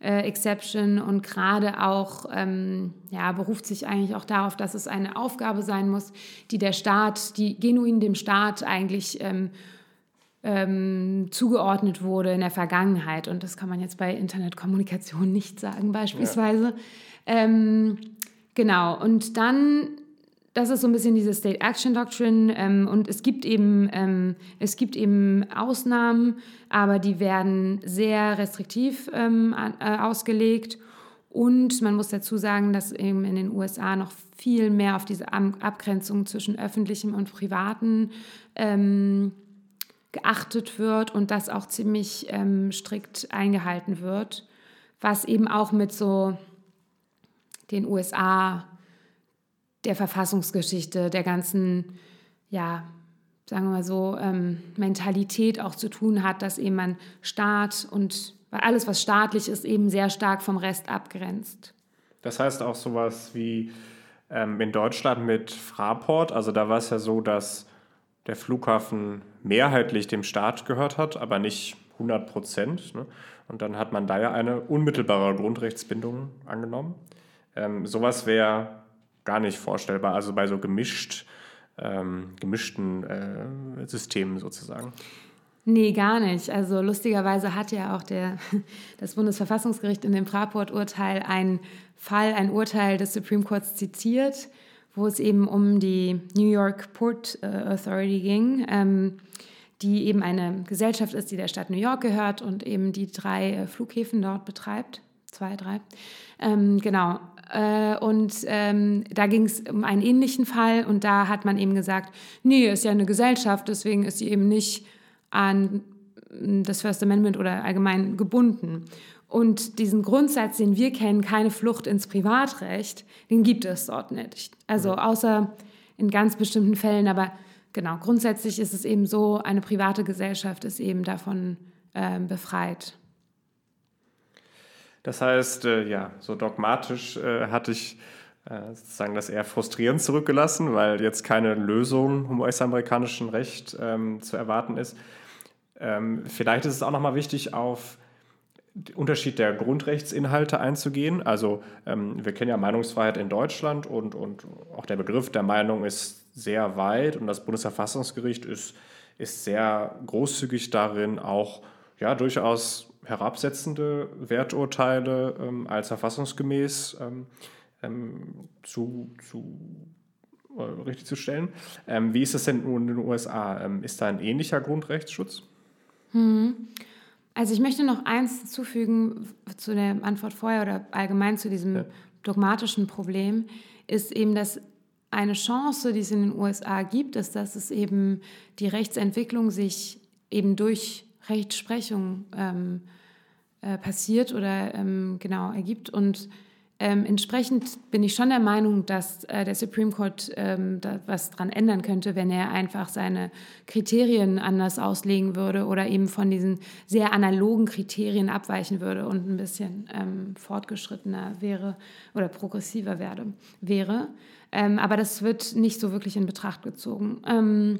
Speaker 2: äh, Exception und gerade auch ähm, ja, beruft sich eigentlich auch darauf, dass es eine Aufgabe sein muss, die der Staat, die genuin dem Staat eigentlich ähm, ähm, zugeordnet wurde in der Vergangenheit. Und das kann man jetzt bei Internetkommunikation nicht sagen, beispielsweise. Ja. Ähm, Genau, und dann, das ist so ein bisschen diese State Action Doctrine ähm, und es gibt, eben, ähm, es gibt eben Ausnahmen, aber die werden sehr restriktiv ähm, äh, ausgelegt. Und man muss dazu sagen, dass eben in den USA noch viel mehr auf diese Abgrenzung zwischen öffentlichem und privaten ähm, geachtet wird und das auch ziemlich ähm, strikt eingehalten wird, was eben auch mit so den USA, der Verfassungsgeschichte, der ganzen, ja, sagen wir mal so, ähm, Mentalität auch zu tun hat, dass eben man Staat und alles, was staatlich ist, eben sehr stark vom Rest abgrenzt.
Speaker 3: Das heißt auch sowas wie ähm, in Deutschland mit Fraport, also da war es ja so, dass der Flughafen mehrheitlich dem Staat gehört hat, aber nicht 100 Prozent. Ne? Und dann hat man da ja eine unmittelbare Grundrechtsbindung angenommen. Ähm, sowas wäre gar nicht vorstellbar, also bei so gemischt, ähm, gemischten äh, Systemen sozusagen.
Speaker 2: Nee, gar nicht. Also lustigerweise hat ja auch der, das Bundesverfassungsgericht in dem Fraport-Urteil einen Fall, ein Urteil des Supreme Courts zitiert, wo es eben um die New York Port äh, Authority ging, ähm, die eben eine Gesellschaft ist, die der Stadt New York gehört und eben die drei äh, Flughäfen dort betreibt. Zwei, drei. Ähm, genau. Äh, und ähm, da ging es um einen ähnlichen Fall und da hat man eben gesagt, nee, ist ja eine Gesellschaft, deswegen ist sie eben nicht an das First Amendment oder allgemein gebunden. Und diesen Grundsatz, den wir kennen, keine Flucht ins Privatrecht, den gibt es dort nicht. Also außer in ganz bestimmten Fällen, aber genau, grundsätzlich ist es eben so, eine private Gesellschaft ist eben davon äh, befreit.
Speaker 3: Das heißt, äh, ja, so dogmatisch äh, hatte ich äh, sozusagen das eher frustrierend zurückgelassen, weil jetzt keine Lösung im US-amerikanischen Recht ähm, zu erwarten ist. Ähm, vielleicht ist es auch nochmal wichtig, auf Unterschied der Grundrechtsinhalte einzugehen. Also ähm, wir kennen ja Meinungsfreiheit in Deutschland und, und auch der Begriff der Meinung ist sehr weit und das Bundesverfassungsgericht ist, ist sehr großzügig darin, auch ja, durchaus herabsetzende Werturteile ähm, als verfassungsgemäß ähm, ähm zu, zu äh, richtig zu stellen. Ähm, wie ist es denn in den USA? Ähm, ist da ein ähnlicher Grundrechtsschutz?
Speaker 2: Hm. Also ich möchte noch eins hinzufügen zu der Antwort vorher oder allgemein zu diesem ja. dogmatischen Problem, ist eben, dass eine Chance, die es in den USA gibt, ist, dass es eben die Rechtsentwicklung sich eben durch Rechtsprechung ähm, äh, passiert oder ähm, genau ergibt und ähm, entsprechend bin ich schon der Meinung, dass äh, der Supreme Court ähm, da was dran ändern könnte, wenn er einfach seine Kriterien anders auslegen würde oder eben von diesen sehr analogen Kriterien abweichen würde und ein bisschen ähm, fortgeschrittener wäre oder progressiver werde, wäre. Ähm, aber das wird nicht so wirklich in Betracht gezogen.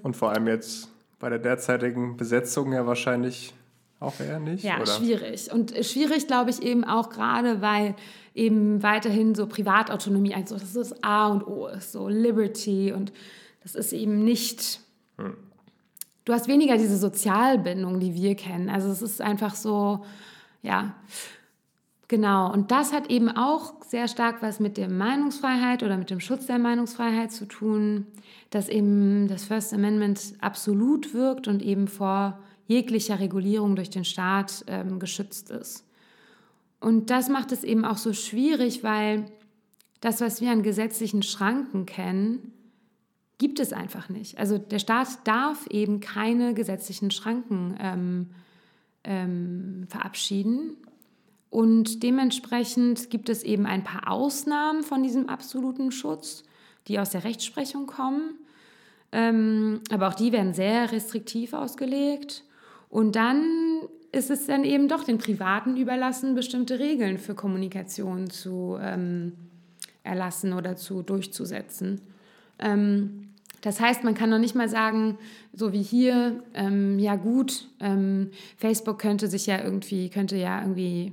Speaker 3: Und vor allem jetzt bei der derzeitigen Besetzung ja wahrscheinlich auch eher nicht?
Speaker 2: Ja,
Speaker 3: oder?
Speaker 2: schwierig. Und schwierig, glaube ich, eben auch gerade, weil eben weiterhin so Privatautonomie, also das ist A und O ist, so Liberty und das ist eben nicht. Hm. Du hast weniger diese Sozialbindung, die wir kennen. Also es ist einfach so, ja, genau. Und das hat eben auch sehr stark was mit der Meinungsfreiheit oder mit dem Schutz der Meinungsfreiheit zu tun, dass eben das First Amendment absolut wirkt und eben vor jeglicher Regulierung durch den Staat ähm, geschützt ist. Und das macht es eben auch so schwierig, weil das, was wir an gesetzlichen Schranken kennen, gibt es einfach nicht. Also der Staat darf eben keine gesetzlichen Schranken ähm, ähm, verabschieden. Und dementsprechend gibt es eben ein paar Ausnahmen von diesem absoluten Schutz, die aus der Rechtsprechung kommen. Ähm, aber auch die werden sehr restriktiv ausgelegt. Und dann ist es dann eben doch den Privaten überlassen, bestimmte Regeln für Kommunikation zu ähm, erlassen oder zu durchzusetzen. Ähm, das heißt, man kann noch nicht mal sagen, so wie hier, ähm, ja gut, ähm, Facebook könnte sich ja irgendwie, könnte ja irgendwie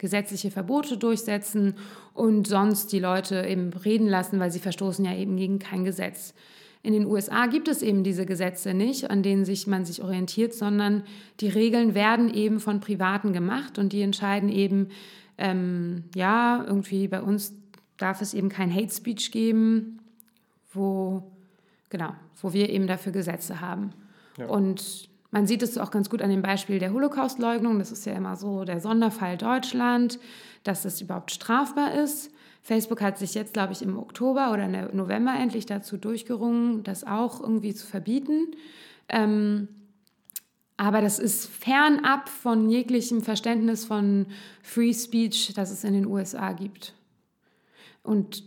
Speaker 2: gesetzliche Verbote durchsetzen und sonst die Leute eben reden lassen, weil sie verstoßen ja eben gegen kein Gesetz. In den USA gibt es eben diese Gesetze nicht, an denen sich man sich orientiert, sondern die Regeln werden eben von Privaten gemacht und die entscheiden eben, ähm, ja, irgendwie bei uns darf es eben kein Hate Speech geben, wo, genau, wo wir eben dafür Gesetze haben. Ja. Und man sieht es auch ganz gut an dem Beispiel der Holocaustleugnung. Das ist ja immer so der Sonderfall Deutschland, dass das überhaupt strafbar ist. Facebook hat sich jetzt, glaube ich, im Oktober oder im November endlich dazu durchgerungen, das auch irgendwie zu verbieten. Ähm, aber das ist fernab von jeglichem Verständnis von Free Speech, das es in den USA gibt. Und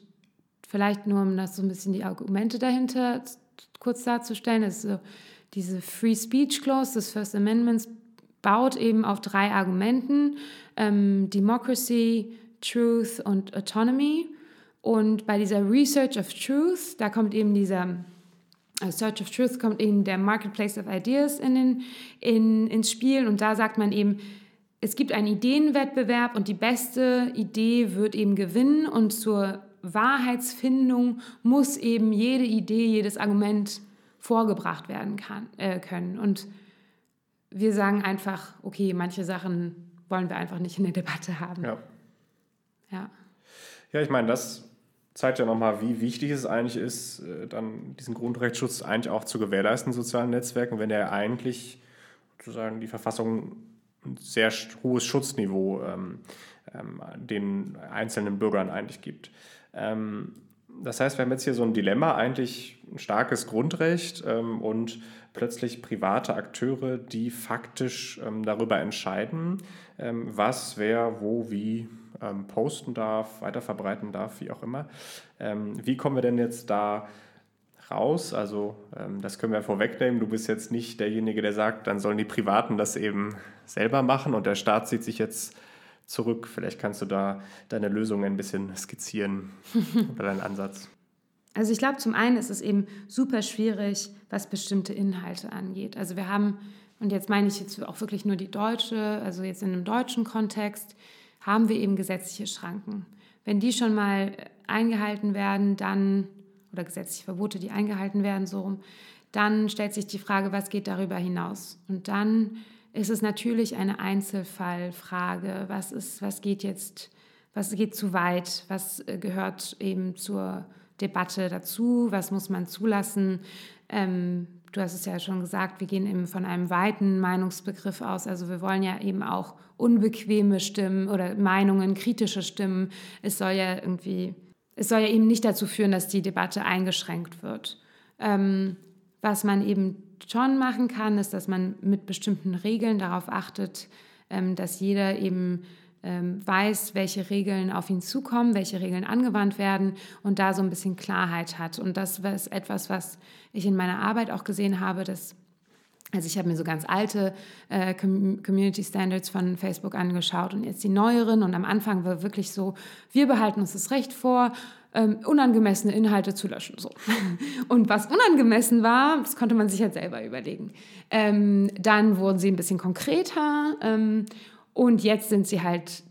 Speaker 2: vielleicht nur, um das so ein bisschen die Argumente dahinter kurz darzustellen, ist so, diese Free Speech Clause des First Amendments baut eben auf drei Argumenten: ähm, Democracy, Truth und Autonomy. Und bei dieser Research of Truth, da kommt eben dieser äh, Search of Truth, kommt eben der Marketplace of Ideas in den, in, ins Spiel. Und da sagt man eben, es gibt einen Ideenwettbewerb und die beste Idee wird eben gewinnen. Und zur Wahrheitsfindung muss eben jede Idee, jedes Argument vorgebracht werden kann, äh, können. Und wir sagen einfach, okay, manche Sachen wollen wir einfach nicht in der Debatte haben.
Speaker 3: Ja.
Speaker 2: Ja.
Speaker 3: Ja, ich meine, das zeigt ja nochmal, wie wichtig es eigentlich ist, äh, dann diesen Grundrechtsschutz eigentlich auch zu gewährleisten in sozialen Netzwerken, wenn er eigentlich sozusagen die Verfassung ein sehr hohes Schutzniveau ähm, ähm, den einzelnen Bürgern eigentlich gibt. Ähm, das heißt, wir haben jetzt hier so ein Dilemma, eigentlich ein starkes Grundrecht ähm, und plötzlich private Akteure, die faktisch ähm, darüber entscheiden, ähm, was, wer, wo, wie ähm, posten darf, weiterverbreiten darf, wie auch immer. Ähm, wie kommen wir denn jetzt da raus? Also ähm, das können wir vorwegnehmen. Du bist jetzt nicht derjenige, der sagt, dann sollen die Privaten das eben selber machen und der Staat zieht sich jetzt zurück. Vielleicht kannst du da deine Lösung ein bisschen skizzieren oder deinen Ansatz.
Speaker 2: Also ich glaube, zum einen ist es eben super schwierig, was bestimmte Inhalte angeht. Also wir haben, und jetzt meine ich jetzt auch wirklich nur die deutsche, also jetzt in einem deutschen Kontext, haben wir eben gesetzliche Schranken. Wenn die schon mal eingehalten werden, dann, oder gesetzliche Verbote, die eingehalten werden, so rum, dann stellt sich die Frage, was geht darüber hinaus? Und dann ist es natürlich eine Einzelfallfrage. Was ist, was geht jetzt, was geht zu weit? Was äh, gehört eben zur Debatte dazu? Was muss man zulassen? Ähm, du hast es ja schon gesagt, wir gehen eben von einem weiten Meinungsbegriff aus. Also wir wollen ja eben auch unbequeme Stimmen oder Meinungen, kritische Stimmen. Es soll ja irgendwie, es soll ja eben nicht dazu führen, dass die Debatte eingeschränkt wird. Ähm, was man eben schon machen kann, ist, dass man mit bestimmten Regeln darauf achtet, ähm, dass jeder eben ähm, weiß, welche Regeln auf ihn zukommen, welche Regeln angewandt werden und da so ein bisschen Klarheit hat. Und das ist etwas, was ich in meiner Arbeit auch gesehen habe, dass also ich habe mir so ganz alte äh, Community Standards von Facebook angeschaut und jetzt die neueren. Und am Anfang war wirklich so, wir behalten uns das Recht vor, ähm, unangemessene Inhalte zu löschen. So. Und was unangemessen war, das konnte man sich halt selber überlegen. Ähm, dann wurden sie ein bisschen konkreter ähm, und jetzt sind sie halt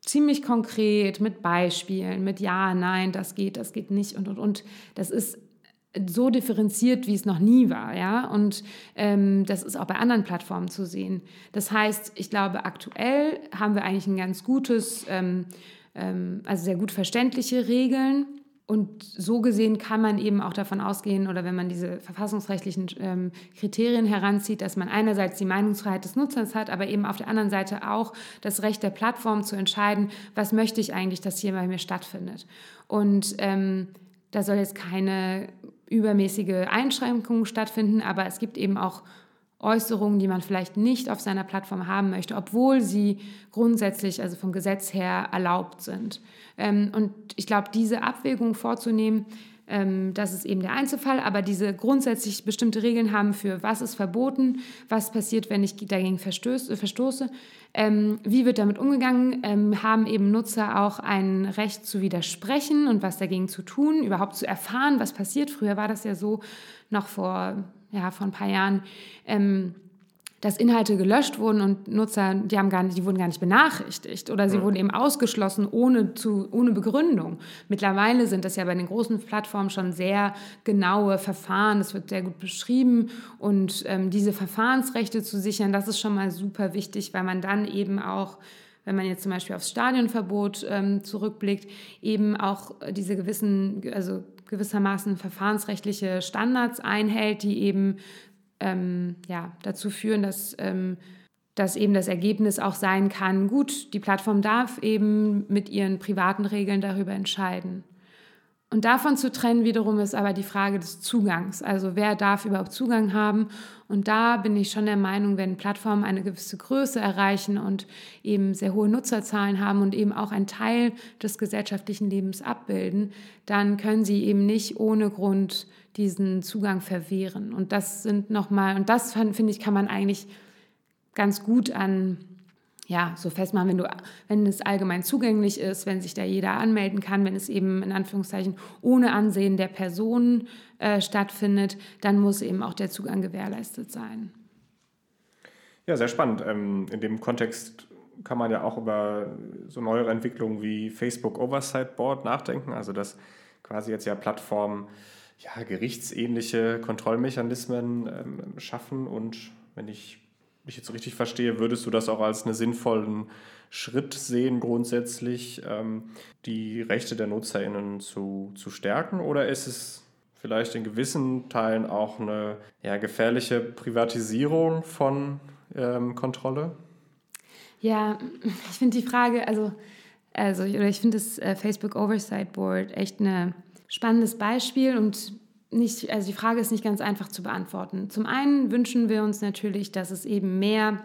Speaker 2: ziemlich konkret mit Beispielen, mit Ja, Nein, das geht, das geht nicht und und und. Das ist so differenziert, wie es noch nie war, ja. Und ähm, das ist auch bei anderen Plattformen zu sehen. Das heißt, ich glaube, aktuell haben wir eigentlich ein ganz gutes ähm, ähm, also sehr gut verständliche Regeln. Und so gesehen kann man eben auch davon ausgehen, oder wenn man diese verfassungsrechtlichen ähm, Kriterien heranzieht, dass man einerseits die Meinungsfreiheit des Nutzers hat, aber eben auf der anderen Seite auch das Recht der Plattform zu entscheiden, was möchte ich eigentlich, dass hier bei mir stattfindet. Und ähm, da soll jetzt keine übermäßige Einschränkung stattfinden, aber es gibt eben auch Äußerungen, die man vielleicht nicht auf seiner Plattform haben möchte, obwohl sie grundsätzlich, also vom Gesetz her, erlaubt sind. Ähm, und ich glaube, diese Abwägung vorzunehmen, ähm, das ist eben der Einzelfall, aber diese grundsätzlich bestimmte Regeln haben für was ist verboten, was passiert, wenn ich dagegen verstoße, ähm, wie wird damit umgegangen, haben eben Nutzer auch ein Recht zu widersprechen und was dagegen zu tun, überhaupt zu erfahren, was passiert. Früher war das ja so, noch vor ja, vor ein paar Jahren, ähm, dass Inhalte gelöscht wurden und Nutzer, die, haben gar nicht, die wurden gar nicht benachrichtigt oder sie ja. wurden eben ausgeschlossen ohne, zu, ohne Begründung. Mittlerweile sind das ja bei den großen Plattformen schon sehr genaue Verfahren, das wird sehr gut beschrieben und ähm, diese Verfahrensrechte zu sichern, das ist schon mal super wichtig, weil man dann eben auch wenn man jetzt zum Beispiel aufs Stadionverbot ähm, zurückblickt, eben auch diese gewissen, also gewissermaßen verfahrensrechtliche Standards einhält, die eben ähm, ja, dazu führen, dass, ähm, dass eben das Ergebnis auch sein kann, gut, die Plattform darf eben mit ihren privaten Regeln darüber entscheiden. Und davon zu trennen wiederum ist aber die Frage des Zugangs. Also wer darf überhaupt Zugang haben? Und da bin ich schon der Meinung, wenn Plattformen eine gewisse Größe erreichen und eben sehr hohe Nutzerzahlen haben und eben auch einen Teil des gesellschaftlichen Lebens abbilden, dann können sie eben nicht ohne Grund diesen Zugang verwehren. Und das sind nochmal, und das finde ich, kann man eigentlich ganz gut an ja, so festmachen, wenn, du, wenn es allgemein zugänglich ist, wenn sich da jeder anmelden kann, wenn es eben in Anführungszeichen ohne Ansehen der Person äh, stattfindet, dann muss eben auch der Zugang gewährleistet sein.
Speaker 3: Ja, sehr spannend. Ähm, in dem Kontext kann man ja auch über so neuere Entwicklungen wie Facebook Oversight Board nachdenken, also dass quasi jetzt ja Plattformen ja, gerichtsähnliche Kontrollmechanismen ähm, schaffen und wenn ich ich jetzt richtig verstehe, würdest du das auch als einen sinnvollen Schritt sehen, grundsätzlich ähm, die Rechte der NutzerInnen zu, zu stärken? Oder ist es vielleicht in gewissen Teilen auch eine ja, gefährliche Privatisierung von ähm, Kontrolle?
Speaker 2: Ja, ich finde die Frage, also, also ich finde das äh, Facebook Oversight Board echt ein spannendes Beispiel und nicht, also die Frage ist nicht ganz einfach zu beantworten. Zum einen wünschen wir uns natürlich, dass es eben mehr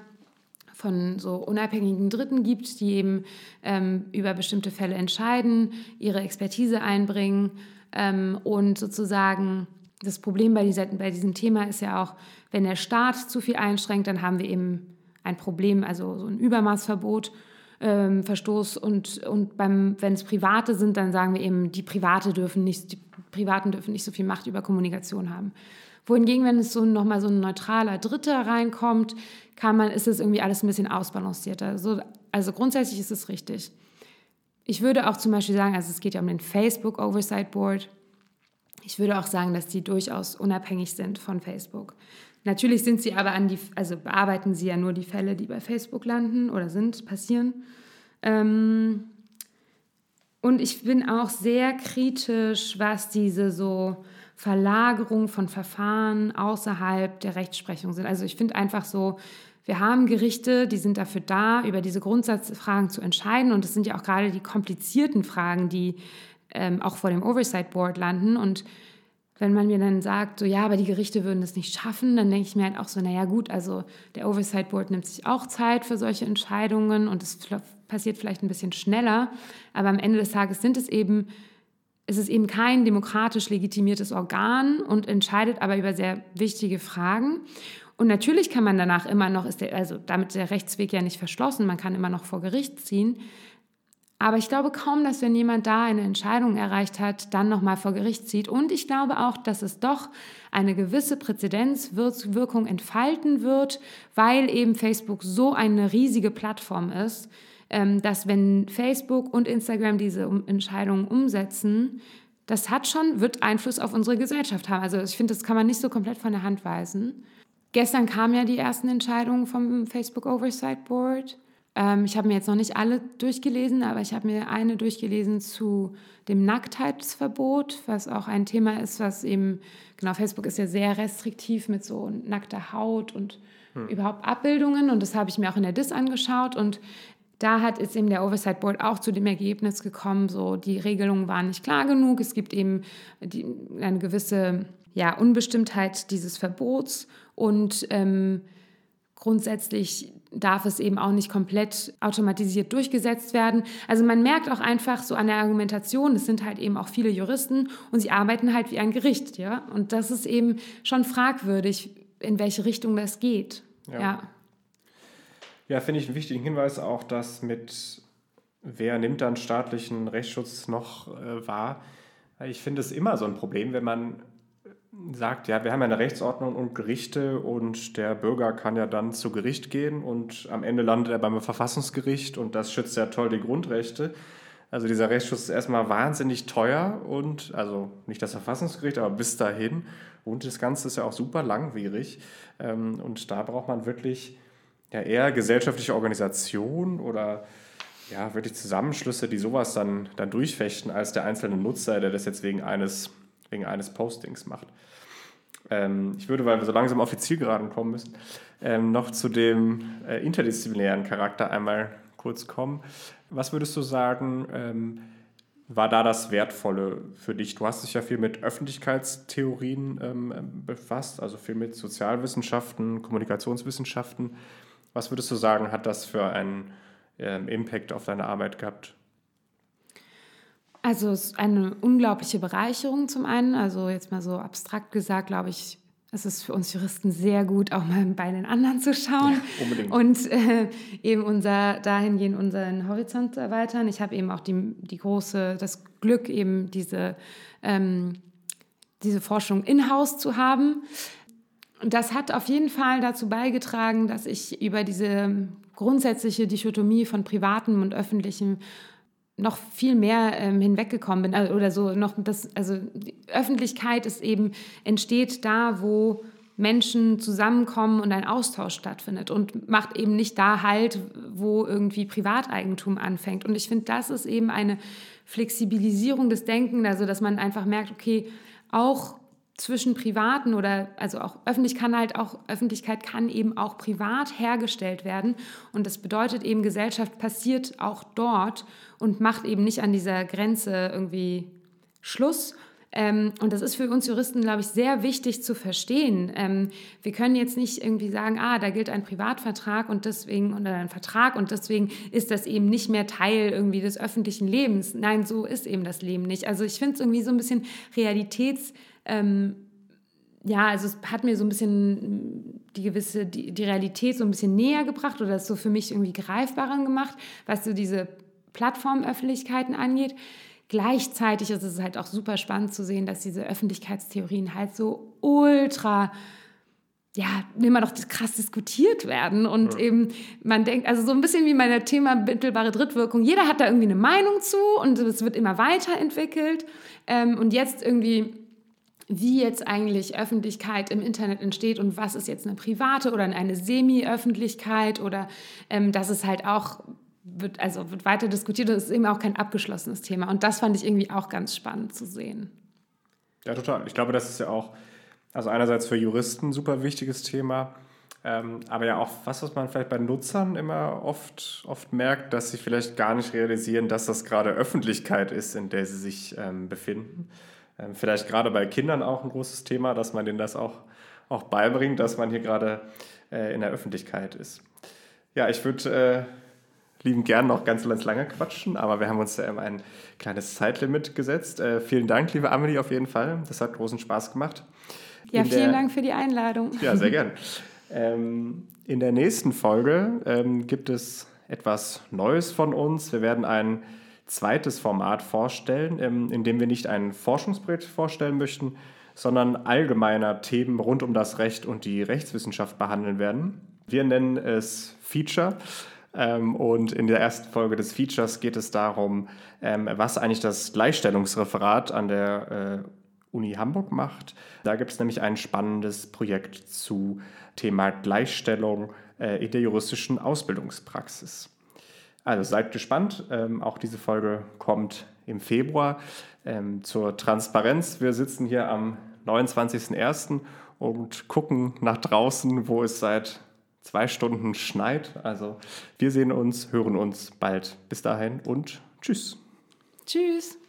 Speaker 2: von so unabhängigen Dritten gibt, die eben ähm, über bestimmte Fälle entscheiden, ihre Expertise einbringen ähm, und sozusagen das Problem bei, dieser, bei diesem Thema ist ja auch, wenn der Staat zu viel einschränkt, dann haben wir eben ein Problem, also so ein Übermaßverbot, ähm, Verstoß und, und beim, wenn es Private sind, dann sagen wir eben, die Private dürfen nicht, die Privaten dürfen nicht so viel Macht über Kommunikation haben. Wohingegen, wenn es so nochmal so ein neutraler Dritter reinkommt, kann man, ist es irgendwie alles ein bisschen ausbalancierter. So, also grundsätzlich ist es richtig. Ich würde auch zum Beispiel sagen, also es geht ja um den Facebook Oversight Board. Ich würde auch sagen, dass die durchaus unabhängig sind von Facebook. Natürlich sind sie aber an die, also bearbeiten sie ja nur die Fälle, die bei Facebook landen oder sind, passieren. Ähm, und ich bin auch sehr kritisch, was diese so Verlagerung von Verfahren außerhalb der Rechtsprechung sind. Also ich finde einfach so, wir haben Gerichte, die sind dafür da, über diese Grundsatzfragen zu entscheiden. Und es sind ja auch gerade die komplizierten Fragen, die ähm, auch vor dem Oversight Board landen. Und wenn man mir dann sagt, so ja, aber die Gerichte würden das nicht schaffen, dann denke ich mir halt auch so, naja gut, also der Oversight Board nimmt sich auch Zeit für solche Entscheidungen und es passiert vielleicht ein bisschen schneller, aber am Ende des Tages sind es eben, ist es eben kein demokratisch legitimiertes Organ und entscheidet aber über sehr wichtige Fragen. Und natürlich kann man danach immer noch, ist der, also damit ist der Rechtsweg ja nicht verschlossen, man kann immer noch vor Gericht ziehen. Aber ich glaube kaum, dass wenn jemand da eine Entscheidung erreicht hat, dann nochmal vor Gericht zieht. Und ich glaube auch, dass es doch eine gewisse Präzedenzwirkung entfalten wird, weil eben Facebook so eine riesige Plattform ist, ähm, dass wenn Facebook und Instagram diese Entscheidungen umsetzen, das hat schon, wird Einfluss auf unsere Gesellschaft haben. Also ich finde, das kann man nicht so komplett von der Hand weisen. Gestern kamen ja die ersten Entscheidungen vom Facebook Oversight Board. Ähm, ich habe mir jetzt noch nicht alle durchgelesen, aber ich habe mir eine durchgelesen zu dem Nacktheitsverbot, was auch ein Thema ist, was eben, genau, Facebook ist ja sehr restriktiv mit so nackter Haut und hm. überhaupt Abbildungen und das habe ich mir auch in der DIS angeschaut und da hat jetzt eben der Oversight Board auch zu dem Ergebnis gekommen, so die Regelungen waren nicht klar genug, es gibt eben die, eine gewisse ja, Unbestimmtheit dieses Verbots und ähm, grundsätzlich darf es eben auch nicht komplett automatisiert durchgesetzt werden. Also man merkt auch einfach so an der Argumentation, es sind halt eben auch viele Juristen und sie arbeiten halt wie ein Gericht, ja. Und das ist eben schon fragwürdig, in welche Richtung das geht. Ja, ja.
Speaker 3: ja finde ich einen wichtigen Hinweis auch, dass mit wer nimmt dann staatlichen Rechtsschutz noch äh, wahr? Ich finde es immer so ein Problem, wenn man sagt, ja, wir haben ja eine Rechtsordnung und Gerichte und der Bürger kann ja dann zu Gericht gehen und am Ende landet er beim Verfassungsgericht und das schützt ja toll die Grundrechte. Also dieser Rechtsschutz ist erstmal wahnsinnig teuer und, also nicht das Verfassungsgericht, aber bis dahin. Und das Ganze ist ja auch super langwierig. Ähm, und da braucht man wirklich ja eher gesellschaftliche Organisationen oder ja, wirklich Zusammenschlüsse, die sowas dann, dann durchfechten, als der einzelne Nutzer, der das jetzt wegen eines wegen eines Postings macht. Ähm, ich würde, weil wir so langsam auf die Zielgeraden kommen müssen, ähm, noch zu dem äh, interdisziplinären Charakter einmal kurz kommen. Was würdest du sagen, ähm, war da das Wertvolle für dich? Du hast dich ja viel mit Öffentlichkeitstheorien ähm, befasst, also viel mit Sozialwissenschaften, Kommunikationswissenschaften. Was würdest du sagen, hat das für einen ähm, Impact auf deine Arbeit gehabt?
Speaker 2: Also es ist eine unglaubliche Bereicherung zum einen. Also jetzt mal so abstrakt gesagt, glaube ich, es ist für uns Juristen sehr gut, auch mal bei den anderen zu schauen ja, unbedingt. und äh, eben unser dahingehend unseren Horizont zu erweitern. Ich habe eben auch die, die große, das Glück, eben diese, ähm, diese Forschung in-house zu haben. Das hat auf jeden Fall dazu beigetragen, dass ich über diese grundsätzliche Dichotomie von privatem und öffentlichem noch viel mehr ähm, hinweggekommen bin äh, oder so noch das also die Öffentlichkeit ist eben entsteht da wo Menschen zusammenkommen und ein Austausch stattfindet und macht eben nicht da halt, wo irgendwie Privateigentum anfängt. Und ich finde, das ist eben eine Flexibilisierung des Denkens, also dass man einfach merkt, okay, auch zwischen Privaten oder also auch öffentlich kann halt auch Öffentlichkeit kann eben auch privat hergestellt werden und das bedeutet eben Gesellschaft passiert auch dort und macht eben nicht an dieser Grenze irgendwie Schluss. Ähm, und das ist für uns Juristen, glaube ich, sehr wichtig zu verstehen. Ähm, wir können jetzt nicht irgendwie sagen, ah, da gilt ein Privatvertrag und deswegen oder ein Vertrag und deswegen ist das eben nicht mehr Teil irgendwie des öffentlichen Lebens. Nein, so ist eben das Leben nicht. Also ich finde es irgendwie so ein bisschen Realitäts ähm, ja, also es hat mir so ein bisschen die gewisse, die, die Realität so ein bisschen näher gebracht oder es so für mich irgendwie greifbarer gemacht, was so diese Plattformöffentlichkeiten angeht. Gleichzeitig ist es halt auch super spannend zu sehen, dass diese Öffentlichkeitstheorien halt so ultra ja, immer noch krass diskutiert werden und ja. eben man denkt, also so ein bisschen wie mein Thema mittelbare Drittwirkung, jeder hat da irgendwie eine Meinung zu und es wird immer weiterentwickelt ähm, und jetzt irgendwie wie jetzt eigentlich Öffentlichkeit im Internet entsteht und was ist jetzt eine private oder eine Semi-Öffentlichkeit oder ähm, dass es halt auch wird, also wird weiter diskutiert und es ist eben auch kein abgeschlossenes Thema. Und das fand ich irgendwie auch ganz spannend zu sehen.
Speaker 3: Ja, total. Ich glaube, das ist ja auch, also einerseits für Juristen ein super wichtiges Thema, ähm, aber ja auch was, was man vielleicht bei Nutzern immer oft, oft merkt, dass sie vielleicht gar nicht realisieren, dass das gerade Öffentlichkeit ist, in der sie sich ähm, befinden. Ähm, vielleicht gerade bei Kindern auch ein großes Thema, dass man denen das auch, auch beibringt, dass man hier gerade äh, in der Öffentlichkeit ist. Ja, ich würde äh, lieben gern noch ganz, ganz lange quatschen, aber wir haben uns immer ein kleines Zeitlimit gesetzt. Äh, vielen Dank, liebe Amelie, auf jeden Fall. Das hat großen Spaß gemacht.
Speaker 2: Ja, in vielen der, Dank für die Einladung.
Speaker 3: Ja, sehr gern. Ähm, in der nächsten Folge ähm, gibt es etwas Neues von uns. Wir werden einen zweites Format vorstellen, ähm, in dem wir nicht ein Forschungsprojekt vorstellen möchten, sondern allgemeiner Themen rund um das Recht und die Rechtswissenschaft behandeln werden. Wir nennen es Feature. Ähm, und in der ersten Folge des Features geht es darum, ähm, was eigentlich das Gleichstellungsreferat an der äh, Uni Hamburg macht. Da gibt es nämlich ein spannendes Projekt zu Thema Gleichstellung äh, in der juristischen Ausbildungspraxis. Also seid gespannt. Ähm, auch diese Folge kommt im Februar. Ähm, zur Transparenz. Wir sitzen hier am 29.01. und gucken nach draußen, wo es seit zwei Stunden schneit. Also wir sehen uns, hören uns bald. Bis dahin und tschüss.
Speaker 2: Tschüss.